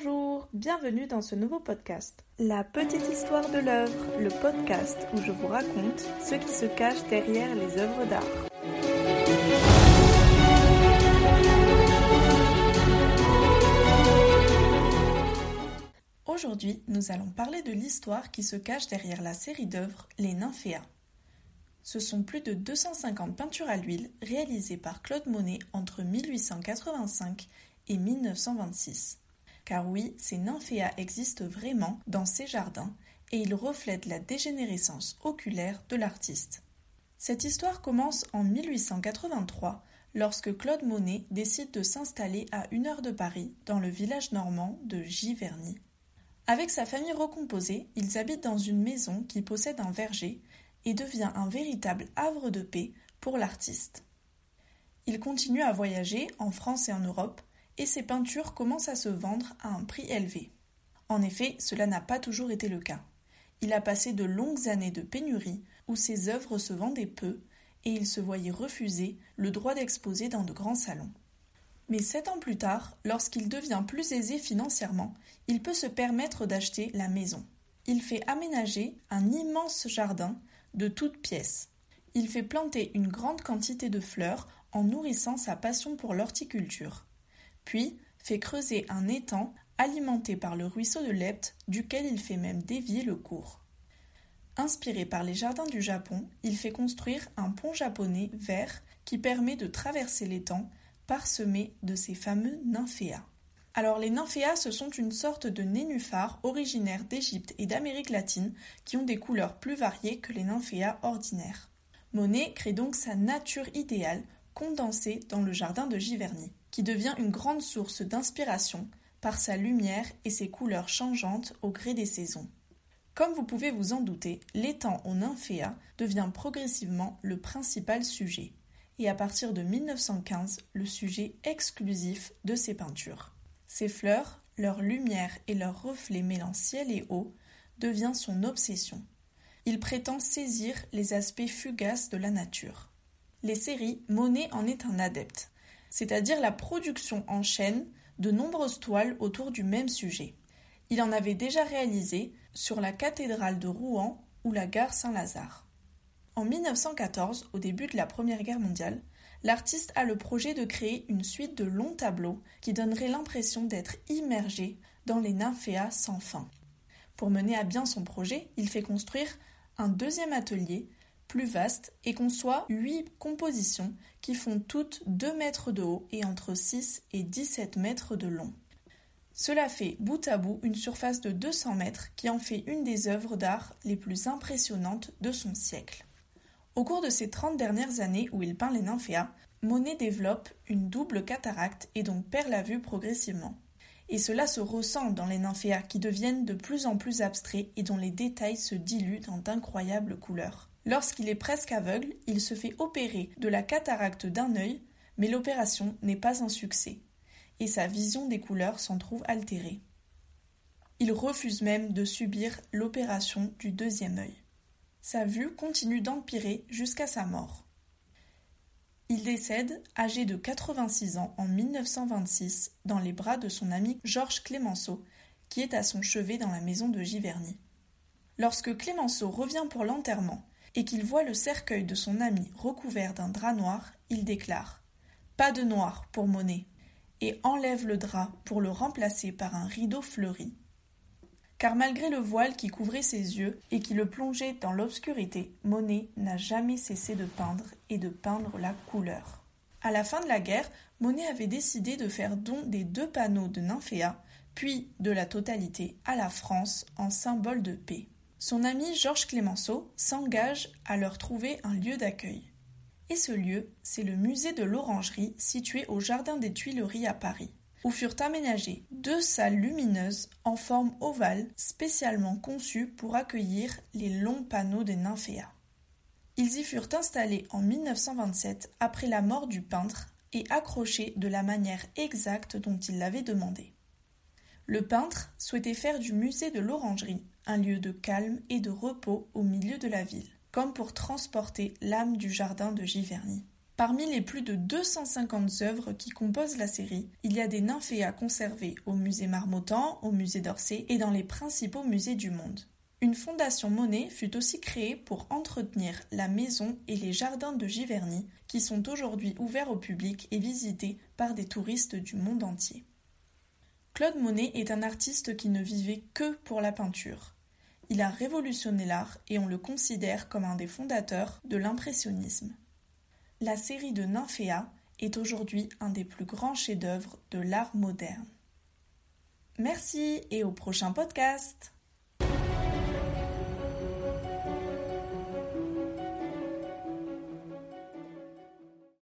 Bonjour, bienvenue dans ce nouveau podcast. La petite histoire de l'œuvre, le podcast où je vous raconte ce qui se cache derrière les œuvres d'art. Aujourd'hui, nous allons parler de l'histoire qui se cache derrière la série d'œuvres Les Nymphéas. Ce sont plus de 250 peintures à l'huile réalisées par Claude Monet entre 1885 et 1926. Car oui, ces nymphéas existent vraiment dans ces jardins et ils reflètent la dégénérescence oculaire de l'artiste. Cette histoire commence en 1883 lorsque Claude Monet décide de s'installer à une heure de Paris dans le village normand de Giverny. Avec sa famille recomposée, ils habitent dans une maison qui possède un verger et devient un véritable havre de paix pour l'artiste. Il continue à voyager en France et en Europe et ses peintures commencent à se vendre à un prix élevé. En effet, cela n'a pas toujours été le cas. Il a passé de longues années de pénurie où ses œuvres se vendaient peu et il se voyait refuser le droit d'exposer dans de grands salons. Mais sept ans plus tard, lorsqu'il devient plus aisé financièrement, il peut se permettre d'acheter la maison. Il fait aménager un immense jardin de toutes pièces. Il fait planter une grande quantité de fleurs en nourrissant sa passion pour l'horticulture puis fait creuser un étang alimenté par le ruisseau de Lepte, duquel il fait même dévier le cours. Inspiré par les jardins du Japon, il fait construire un pont japonais vert qui permet de traverser l'étang parsemé de ces fameux nymphéas. Alors les nymphéas, ce sont une sorte de nénuphars originaires d'Égypte et d'Amérique latine qui ont des couleurs plus variées que les nymphéas ordinaires. Monet crée donc sa nature idéale condensée dans le jardin de Giverny qui devient une grande source d'inspiration par sa lumière et ses couleurs changeantes au gré des saisons. Comme vous pouvez vous en douter, l'étang au nymphéa devient progressivement le principal sujet, et à partir de 1915 le sujet exclusif de ses peintures. Ses fleurs, leur lumière et leurs reflets mêlant ciel et eau devient son obsession. Il prétend saisir les aspects fugaces de la nature. Les séries, Monet en est un adepte c'est-à-dire la production en chaîne de nombreuses toiles autour du même sujet. Il en avait déjà réalisé sur la cathédrale de Rouen ou la gare Saint-Lazare. En 1914, au début de la Première Guerre mondiale, l'artiste a le projet de créer une suite de longs tableaux qui donneraient l'impression d'être immergé dans les nymphéas sans fin. Pour mener à bien son projet, il fait construire un deuxième atelier plus vaste et conçoit huit compositions qui font toutes 2 mètres de haut et entre 6 et 17 mètres de long. Cela fait bout à bout une surface de 200 mètres qui en fait une des œuvres d'art les plus impressionnantes de son siècle. Au cours de ces 30 dernières années où il peint les nymphéas, Monet développe une double cataracte et donc perd la vue progressivement. Et cela se ressent dans les nymphéas qui deviennent de plus en plus abstraits et dont les détails se diluent dans d'incroyables couleurs. Lorsqu'il est presque aveugle, il se fait opérer de la cataracte d'un œil, mais l'opération n'est pas un succès, et sa vision des couleurs s'en trouve altérée. Il refuse même de subir l'opération du deuxième œil. Sa vue continue d'empirer jusqu'à sa mort. Il décède, âgé de 86 ans, en 1926, dans les bras de son ami Georges Clémenceau, qui est à son chevet dans la maison de Giverny. Lorsque Clémenceau revient pour l'enterrement, et qu'il voit le cercueil de son ami recouvert d'un drap noir, il déclare Pas de noir pour Monet et enlève le drap pour le remplacer par un rideau fleuri. Car malgré le voile qui couvrait ses yeux et qui le plongeait dans l'obscurité, Monet n'a jamais cessé de peindre et de peindre la couleur. À la fin de la guerre, Monet avait décidé de faire don des deux panneaux de Nymphéa, puis de la totalité à la France en symbole de paix. Son ami Georges Clémenceau s'engage à leur trouver un lieu d'accueil. Et ce lieu, c'est le musée de l'Orangerie situé au Jardin des Tuileries à Paris, où furent aménagées deux salles lumineuses en forme ovale spécialement conçues pour accueillir les longs panneaux des nymphéas. Ils y furent installés en 1927 après la mort du peintre et accrochés de la manière exacte dont il l'avait demandé. Le peintre souhaitait faire du musée de l'Orangerie un lieu de calme et de repos au milieu de la ville, comme pour transporter l'âme du jardin de Giverny. Parmi les plus de 250 œuvres qui composent la série, il y a des nymphéas conservées au musée Marmottan, au musée d'Orsay et dans les principaux musées du monde. Une fondation Monet fut aussi créée pour entretenir la maison et les jardins de Giverny, qui sont aujourd'hui ouverts au public et visités par des touristes du monde entier. Claude Monet est un artiste qui ne vivait que pour la peinture. Il a révolutionné l'art et on le considère comme un des fondateurs de l'impressionnisme. La série de Nymphéa est aujourd'hui un des plus grands chefs-d'œuvre de l'art moderne. Merci et au prochain podcast!